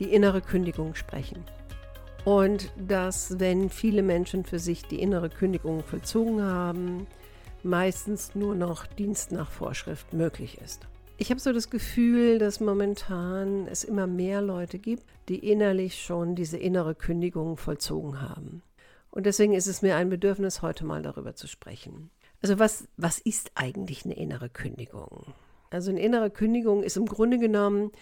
die innere Kündigung sprechen. Und dass, wenn viele Menschen für sich die innere Kündigung vollzogen haben, meistens nur noch Dienst nach Vorschrift möglich ist. Ich habe so das Gefühl, dass momentan es immer mehr Leute gibt, die innerlich schon diese innere Kündigung vollzogen haben. Und deswegen ist es mir ein Bedürfnis, heute mal darüber zu sprechen. Also was, was ist eigentlich eine innere Kündigung? Also eine innere Kündigung ist im Grunde genommen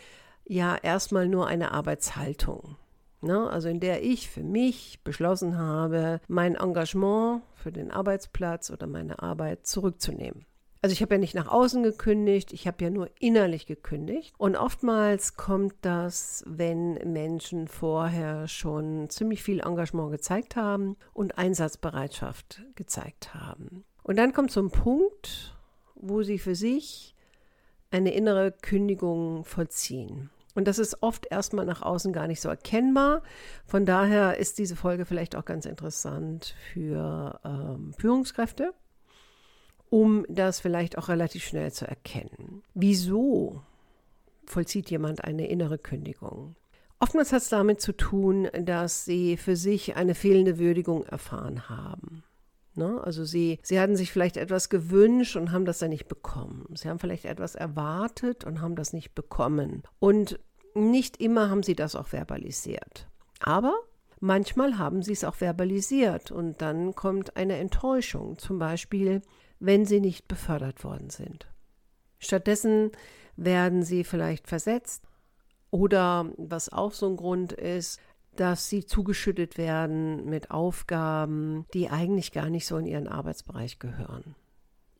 ja erstmal nur eine Arbeitshaltung. Ne? Also in der ich für mich beschlossen habe, mein Engagement für den Arbeitsplatz oder meine Arbeit zurückzunehmen. Also ich habe ja nicht nach außen gekündigt, ich habe ja nur innerlich gekündigt. Und oftmals kommt das, wenn Menschen vorher schon ziemlich viel Engagement gezeigt haben und Einsatzbereitschaft gezeigt haben. Und dann kommt so ein Punkt, wo sie für sich eine innere Kündigung vollziehen. Und das ist oft erstmal nach außen gar nicht so erkennbar. Von daher ist diese Folge vielleicht auch ganz interessant für ähm, Führungskräfte, um das vielleicht auch relativ schnell zu erkennen. Wieso vollzieht jemand eine innere Kündigung? Oftmals hat es damit zu tun, dass sie für sich eine fehlende Würdigung erfahren haben. Ne? Also sie, sie hatten sich vielleicht etwas gewünscht und haben das dann nicht bekommen. Sie haben vielleicht etwas erwartet und haben das nicht bekommen. Und nicht immer haben sie das auch verbalisiert. Aber manchmal haben sie es auch verbalisiert und dann kommt eine Enttäuschung, zum Beispiel, wenn sie nicht befördert worden sind. Stattdessen werden sie vielleicht versetzt oder was auch so ein Grund ist, dass sie zugeschüttet werden mit Aufgaben, die eigentlich gar nicht so in ihren Arbeitsbereich gehören.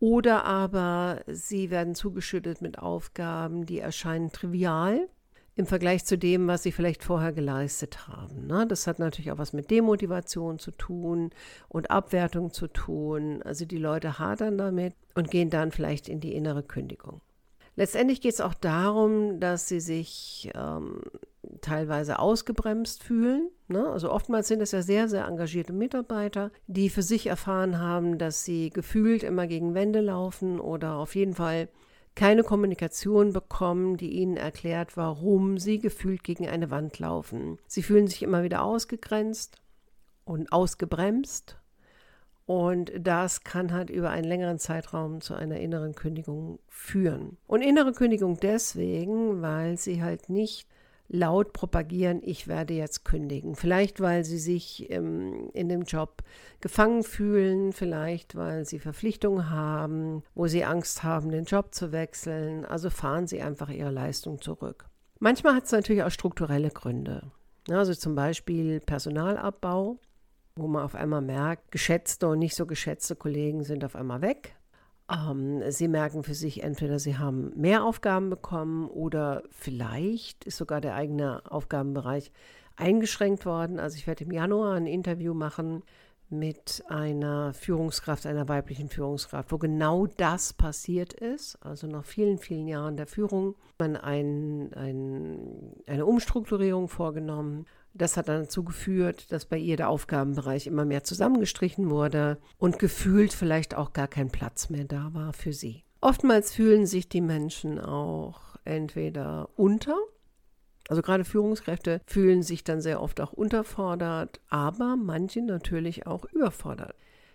Oder aber sie werden zugeschüttet mit Aufgaben, die erscheinen trivial im Vergleich zu dem, was sie vielleicht vorher geleistet haben. Ne? Das hat natürlich auch was mit Demotivation zu tun und Abwertung zu tun. Also die Leute hadern damit und gehen dann vielleicht in die innere Kündigung. Letztendlich geht es auch darum, dass sie sich ähm, teilweise ausgebremst fühlen. Ne? Also oftmals sind es ja sehr, sehr engagierte Mitarbeiter, die für sich erfahren haben, dass sie gefühlt immer gegen Wände laufen oder auf jeden Fall keine Kommunikation bekommen, die ihnen erklärt, warum sie gefühlt gegen eine Wand laufen. Sie fühlen sich immer wieder ausgegrenzt und ausgebremst. Und das kann halt über einen längeren Zeitraum zu einer inneren Kündigung führen. Und innere Kündigung deswegen, weil sie halt nicht laut propagieren, ich werde jetzt kündigen. Vielleicht, weil sie sich ähm, in dem Job gefangen fühlen, vielleicht, weil sie Verpflichtungen haben, wo sie Angst haben, den Job zu wechseln. Also fahren sie einfach ihre Leistung zurück. Manchmal hat es natürlich auch strukturelle Gründe. Also zum Beispiel Personalabbau, wo man auf einmal merkt, geschätzte und nicht so geschätzte Kollegen sind auf einmal weg. Ähm, sie merken für sich entweder, sie haben mehr Aufgaben bekommen oder vielleicht ist sogar der eigene Aufgabenbereich eingeschränkt worden. Also ich werde im Januar ein Interview machen mit einer Führungskraft, einer weiblichen Führungskraft, wo genau das passiert ist, also nach vielen, vielen Jahren der Führung, man ein, ein, eine Umstrukturierung vorgenommen das hat dann dazu geführt, dass bei ihr der Aufgabenbereich immer mehr zusammengestrichen wurde und gefühlt vielleicht auch gar kein Platz mehr da war für sie. Oftmals fühlen sich die Menschen auch entweder unter, also gerade Führungskräfte fühlen sich dann sehr oft auch unterfordert, aber manche natürlich auch überfordert.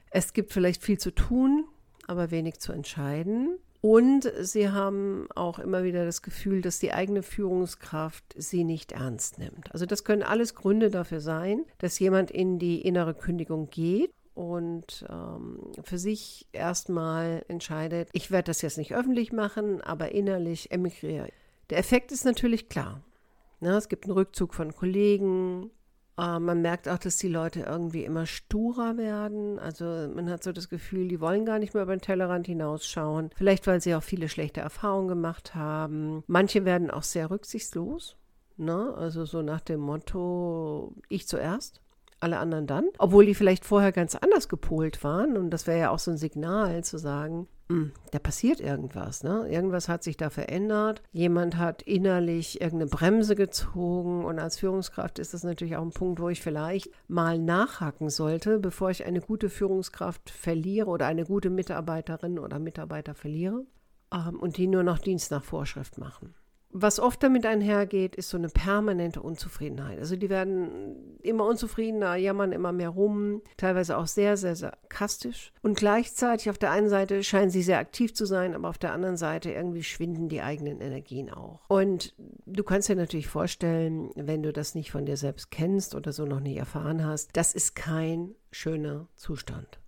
Es gibt vielleicht viel zu tun, aber wenig zu entscheiden. Und sie haben auch immer wieder das Gefühl, dass die eigene Führungskraft sie nicht ernst nimmt. Also das können alles Gründe dafür sein, dass jemand in die innere Kündigung geht und ähm, für sich erstmal entscheidet, ich werde das jetzt nicht öffentlich machen, aber innerlich emigriere. Der Effekt ist natürlich klar. Ja, es gibt einen Rückzug von Kollegen, Uh, man merkt auch, dass die Leute irgendwie immer sturer werden. Also man hat so das Gefühl, die wollen gar nicht mehr über den Tellerrand hinausschauen. Vielleicht, weil sie auch viele schlechte Erfahrungen gemacht haben. Manche werden auch sehr rücksichtslos. Ne? Also so nach dem Motto, ich zuerst alle anderen dann, obwohl die vielleicht vorher ganz anders gepolt waren. Und das wäre ja auch so ein Signal zu sagen, hm, da passiert irgendwas, ne? Irgendwas hat sich da verändert. Jemand hat innerlich irgendeine Bremse gezogen und als Führungskraft ist das natürlich auch ein Punkt, wo ich vielleicht mal nachhaken sollte, bevor ich eine gute Führungskraft verliere oder eine gute Mitarbeiterin oder Mitarbeiter verliere ähm, und die nur noch Dienst nach Vorschrift machen was oft damit einhergeht, ist so eine permanente Unzufriedenheit. Also die werden immer unzufriedener, jammern immer mehr rum, teilweise auch sehr, sehr sarkastisch. Und gleichzeitig auf der einen Seite scheinen sie sehr aktiv zu sein, aber auf der anderen Seite irgendwie schwinden die eigenen Energien auch. Und du kannst dir natürlich vorstellen, wenn du das nicht von dir selbst kennst oder so noch nie erfahren hast, das ist kein schöner Zustand.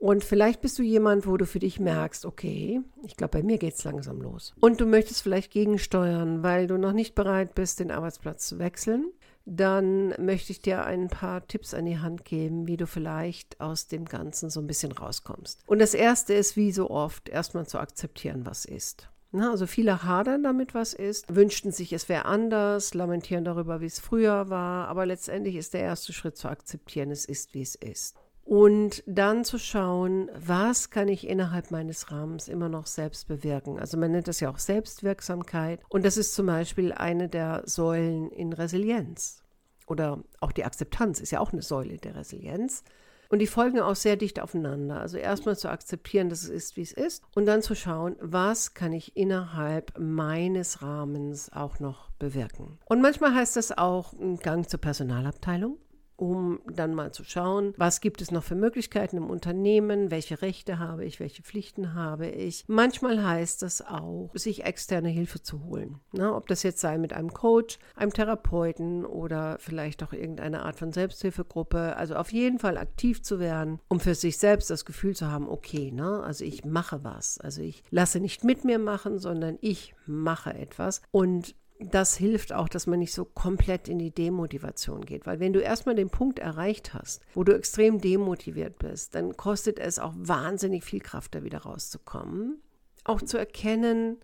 Und vielleicht bist du jemand, wo du für dich merkst, okay, ich glaube, bei mir geht es langsam los. Und du möchtest vielleicht gegensteuern, weil du noch nicht bereit bist, den Arbeitsplatz zu wechseln. Dann möchte ich dir ein paar Tipps an die Hand geben, wie du vielleicht aus dem Ganzen so ein bisschen rauskommst. Und das erste ist, wie so oft, erstmal zu akzeptieren, was ist. Na, also viele hadern damit, was ist, wünschten sich, es wäre anders, lamentieren darüber, wie es früher war, aber letztendlich ist der erste Schritt zu akzeptieren, es ist, wie es ist und dann zu schauen, was kann ich innerhalb meines Rahmens immer noch selbst bewirken. Also man nennt das ja auch Selbstwirksamkeit und das ist zum Beispiel eine der Säulen in Resilienz oder auch die Akzeptanz ist ja auch eine Säule der Resilienz. Und die folgen auch sehr dicht aufeinander. Also erstmal zu akzeptieren, dass es ist, wie es ist. Und dann zu schauen, was kann ich innerhalb meines Rahmens auch noch bewirken. Und manchmal heißt das auch ein Gang zur Personalabteilung um dann mal zu schauen, was gibt es noch für Möglichkeiten im Unternehmen, welche Rechte habe ich, welche Pflichten habe ich. Manchmal heißt das auch, sich externe Hilfe zu holen. Na, ob das jetzt sei mit einem Coach, einem Therapeuten oder vielleicht auch irgendeine Art von Selbsthilfegruppe. Also auf jeden Fall aktiv zu werden, um für sich selbst das Gefühl zu haben, okay, ne, also ich mache was. Also ich lasse nicht mit mir machen, sondern ich mache etwas. Und das hilft auch, dass man nicht so komplett in die Demotivation geht. Weil wenn du erstmal den Punkt erreicht hast, wo du extrem demotiviert bist, dann kostet es auch wahnsinnig viel Kraft, da wieder rauszukommen. Auch zu erkennen,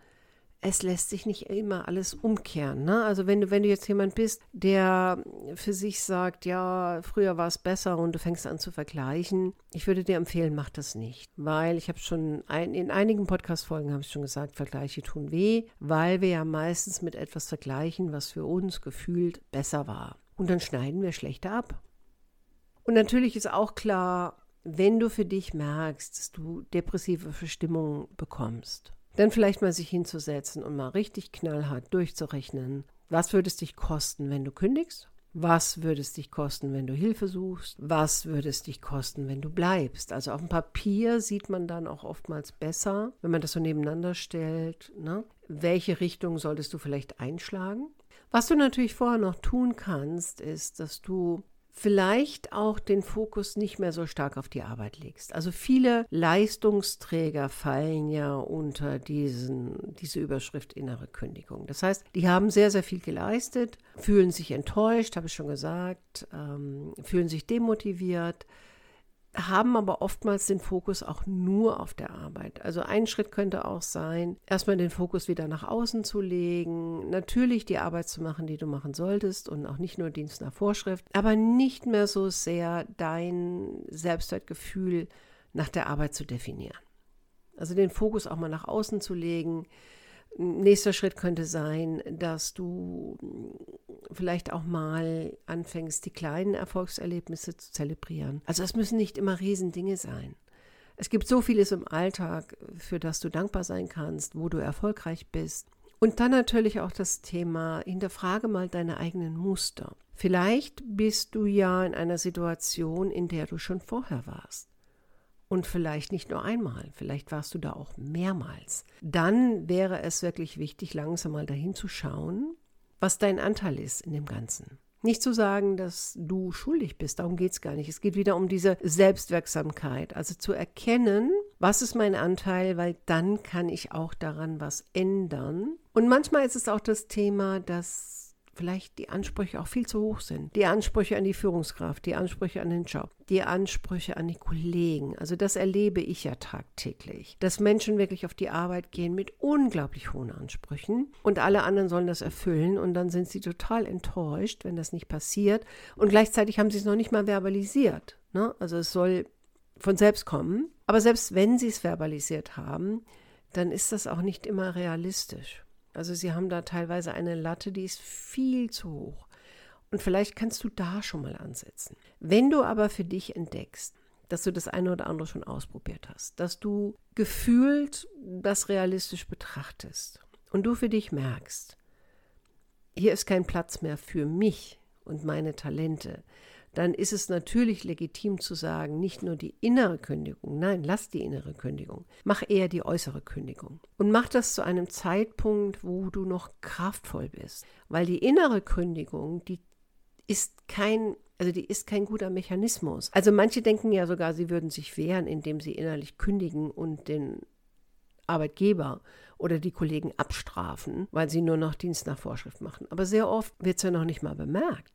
es lässt sich nicht immer alles umkehren. Ne? Also wenn du, wenn du jetzt jemand bist, der für sich sagt, ja, früher war es besser und du fängst an zu vergleichen, ich würde dir empfehlen, mach das nicht. Weil ich habe schon ein, in einigen Podcast-Folgen habe ich schon gesagt, Vergleiche tun weh, weil wir ja meistens mit etwas vergleichen, was für uns gefühlt besser war. Und dann schneiden wir schlechter ab. Und natürlich ist auch klar, wenn du für dich merkst, dass du depressive Verstimmung bekommst, dann vielleicht mal sich hinzusetzen und mal richtig knallhart durchzurechnen. Was würde es dich kosten, wenn du kündigst? Was würde es dich kosten, wenn du Hilfe suchst? Was würde es dich kosten, wenn du bleibst? Also auf dem Papier sieht man dann auch oftmals besser, wenn man das so nebeneinander stellt. Ne? Welche Richtung solltest du vielleicht einschlagen? Was du natürlich vorher noch tun kannst, ist, dass du vielleicht auch den Fokus nicht mehr so stark auf die Arbeit legst. Also viele Leistungsträger fallen ja unter diesen, diese Überschrift innere Kündigung. Das heißt, die haben sehr, sehr viel geleistet, fühlen sich enttäuscht, habe ich schon gesagt, ähm, fühlen sich demotiviert, haben aber oftmals den Fokus auch nur auf der Arbeit. Also ein Schritt könnte auch sein, erstmal den Fokus wieder nach außen zu legen, natürlich die Arbeit zu machen, die du machen solltest und auch nicht nur Dienst nach Vorschrift, aber nicht mehr so sehr dein Selbstwertgefühl nach der Arbeit zu definieren. Also den Fokus auch mal nach außen zu legen, Nächster Schritt könnte sein, dass du vielleicht auch mal anfängst, die kleinen Erfolgserlebnisse zu zelebrieren. Also es müssen nicht immer Riesendinge sein. Es gibt so vieles im Alltag, für das du dankbar sein kannst, wo du erfolgreich bist. Und dann natürlich auch das Thema, hinterfrage mal deine eigenen Muster. Vielleicht bist du ja in einer Situation, in der du schon vorher warst. Und vielleicht nicht nur einmal, vielleicht warst du da auch mehrmals. Dann wäre es wirklich wichtig, langsam mal dahin zu schauen, was dein Anteil ist in dem Ganzen. Nicht zu sagen, dass du schuldig bist, darum geht es gar nicht. Es geht wieder um diese Selbstwirksamkeit, also zu erkennen, was ist mein Anteil, weil dann kann ich auch daran was ändern. Und manchmal ist es auch das Thema, dass vielleicht die Ansprüche auch viel zu hoch sind. Die Ansprüche an die Führungskraft, die Ansprüche an den Job, die Ansprüche an die Kollegen. Also das erlebe ich ja tagtäglich, dass Menschen wirklich auf die Arbeit gehen mit unglaublich hohen Ansprüchen und alle anderen sollen das erfüllen und dann sind sie total enttäuscht, wenn das nicht passiert und gleichzeitig haben sie es noch nicht mal verbalisiert. Ne? Also es soll von selbst kommen. Aber selbst wenn sie es verbalisiert haben, dann ist das auch nicht immer realistisch. Also sie haben da teilweise eine Latte, die ist viel zu hoch. Und vielleicht kannst du da schon mal ansetzen. Wenn du aber für dich entdeckst, dass du das eine oder andere schon ausprobiert hast, dass du gefühlt das realistisch betrachtest und du für dich merkst, hier ist kein Platz mehr für mich und meine Talente, dann ist es natürlich legitim zu sagen, nicht nur die innere Kündigung, nein, lass die innere Kündigung, mach eher die äußere Kündigung. Und mach das zu einem Zeitpunkt, wo du noch kraftvoll bist. Weil die innere Kündigung, die ist kein, also die ist kein guter Mechanismus. Also manche denken ja sogar, sie würden sich wehren, indem sie innerlich kündigen und den Arbeitgeber oder die Kollegen abstrafen, weil sie nur noch Dienst nach Vorschrift machen. Aber sehr oft wird es ja noch nicht mal bemerkt.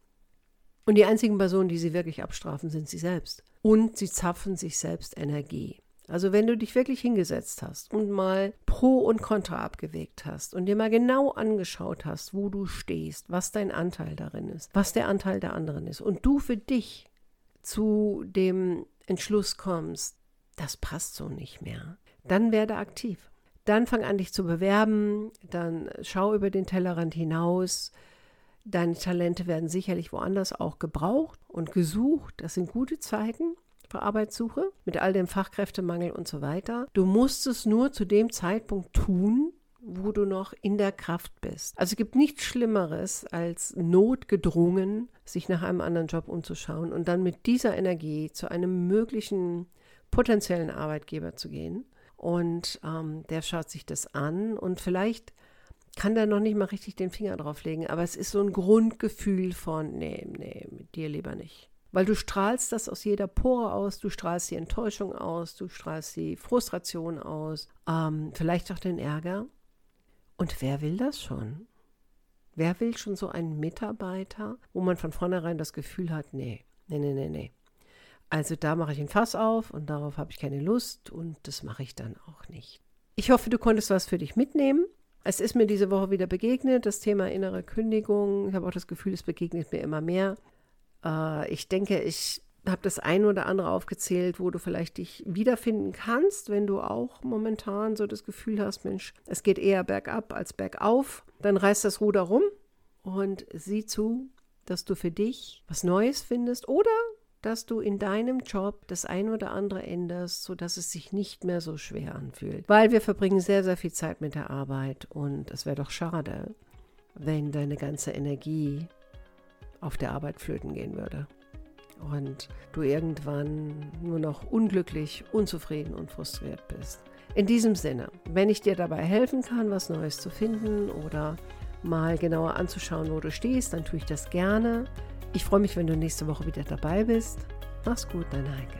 Und die einzigen Personen, die sie wirklich abstrafen, sind sie selbst. Und sie zapfen sich selbst Energie. Also wenn du dich wirklich hingesetzt hast und mal Pro und Contra abgewegt hast und dir mal genau angeschaut hast, wo du stehst, was dein Anteil darin ist, was der Anteil der anderen ist und du für dich zu dem Entschluss kommst, das passt so nicht mehr, dann werde aktiv. Dann fang an, dich zu bewerben, dann schau über den Tellerrand hinaus, Deine Talente werden sicherlich woanders auch gebraucht und gesucht. Das sind gute Zeiten für Arbeitssuche mit all dem Fachkräftemangel und so weiter. Du musst es nur zu dem Zeitpunkt tun, wo du noch in der Kraft bist. Also es gibt nichts Schlimmeres, als notgedrungen sich nach einem anderen Job umzuschauen und dann mit dieser Energie zu einem möglichen potenziellen Arbeitgeber zu gehen. Und ähm, der schaut sich das an und vielleicht kann da noch nicht mal richtig den Finger drauf legen, aber es ist so ein Grundgefühl von, nee, nee, mit dir lieber nicht. Weil du strahlst das aus jeder Pore aus, du strahlst die Enttäuschung aus, du strahlst die Frustration aus, ähm, vielleicht auch den Ärger. Und wer will das schon? Wer will schon so einen Mitarbeiter, wo man von vornherein das Gefühl hat, nee, nee, nee, nee, nee. Also da mache ich ein Fass auf und darauf habe ich keine Lust und das mache ich dann auch nicht. Ich hoffe, du konntest was für dich mitnehmen. Es ist mir diese Woche wieder begegnet, das Thema innere Kündigung. Ich habe auch das Gefühl, es begegnet mir immer mehr. Äh, ich denke, ich habe das ein oder andere aufgezählt, wo du vielleicht dich wiederfinden kannst, wenn du auch momentan so das Gefühl hast, Mensch, es geht eher bergab als bergauf. Dann reiß das Ruder rum und sieh zu, dass du für dich was Neues findest oder dass du in deinem Job das ein oder andere änderst, sodass es sich nicht mehr so schwer anfühlt. Weil wir verbringen sehr, sehr viel Zeit mit der Arbeit und es wäre doch schade, wenn deine ganze Energie auf der Arbeit flöten gehen würde. Und du irgendwann nur noch unglücklich, unzufrieden und frustriert bist. In diesem Sinne, wenn ich dir dabei helfen kann, was Neues zu finden oder mal genauer anzuschauen, wo du stehst, dann tue ich das gerne. Ich freue mich, wenn du nächste Woche wieder dabei bist. Mach's gut, deine Heike.